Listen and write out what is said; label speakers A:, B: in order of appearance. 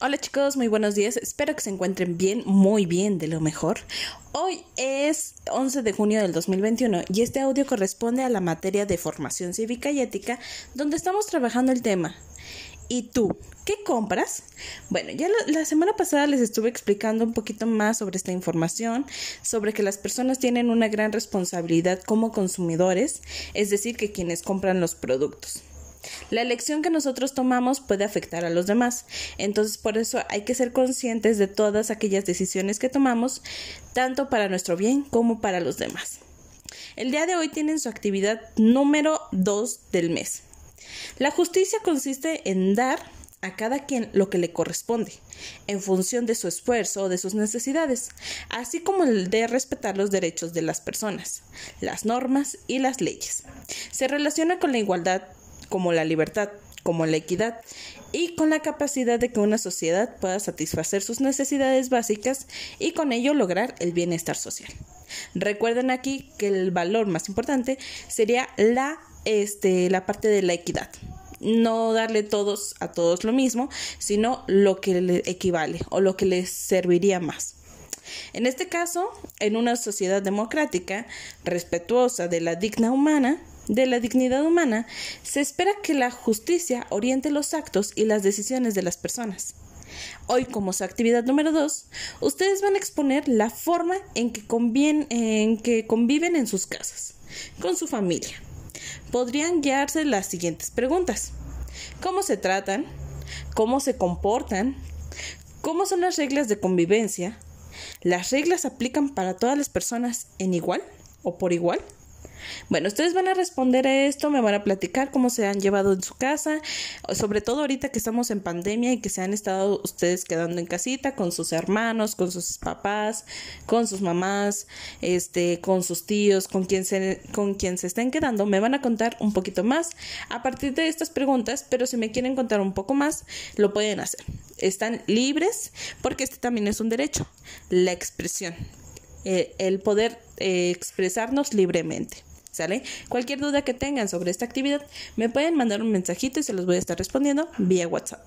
A: Hola chicos, muy buenos días. Espero que se encuentren bien, muy bien, de lo mejor. Hoy es 11 de junio del 2021 y este audio corresponde a la materia de formación cívica y ética donde estamos trabajando el tema. ¿Y tú? ¿Qué compras? Bueno, ya la, la, semana pasada les estuve explicando un poquito más sobre esta información, sobre que las personas tienen una gran responsabilidad como consumidores, es decir, que quienes compran los productos. La elección que nosotros tomamos puede afectar a los demás. Entonces, por eso hay que ser conscientes de todas aquellas decisiones que tomamos, tanto para nuestro bien como para los demás. El día de hoy tienen su actividad número 2 del mes. La justicia consiste en dar a cada quien lo que le corresponde, en función de su esfuerzo o de sus necesidades, así como el de respetar los derechos de las personas, las normas y las leyes. Se relaciona con la igualdad como la libertad, como la equidad y con la capacidad de que una sociedad pueda satisfacer sus necesidades básicas y con ello lograr el bienestar social. Recuerden aquí que el valor más importante sería la, este, la parte de la equidad. No darle todos a todos lo mismo, sino lo que le equivale o lo que les serviría más. En este caso, en una sociedad democrática, respetuosa de la digna humana, de la dignidad humana, se espera que la justicia oriente los actos y las decisiones de las personas. Hoy, como su actividad número 2, ustedes van a exponer la forma en que, en que conviven en sus casas, con su familia. Podrían guiarse las siguientes preguntas. ¿Cómo se tratan? ¿Cómo se comportan? ¿Cómo son las reglas de convivencia? ¿Las reglas aplican para todas las personas en igual o por igual? Bueno, ustedes van a responder a esto, me van a platicar cómo se han llevado en su casa, sobre todo ahorita que estamos en pandemia y que se han estado ustedes quedando en casita con sus hermanos, con sus papás, con sus mamás, este, con sus tíos, con quien se, con quien se estén quedando, me van a contar un poquito más a partir de estas preguntas, pero si me quieren contar un poco más, lo pueden hacer. Están libres porque este también es un derecho, la expresión. Eh, el poder eh, expresarnos libremente. ¿Sale? Cualquier duda que tengan sobre esta actividad, me pueden mandar un mensajito y se los voy a estar respondiendo vía WhatsApp.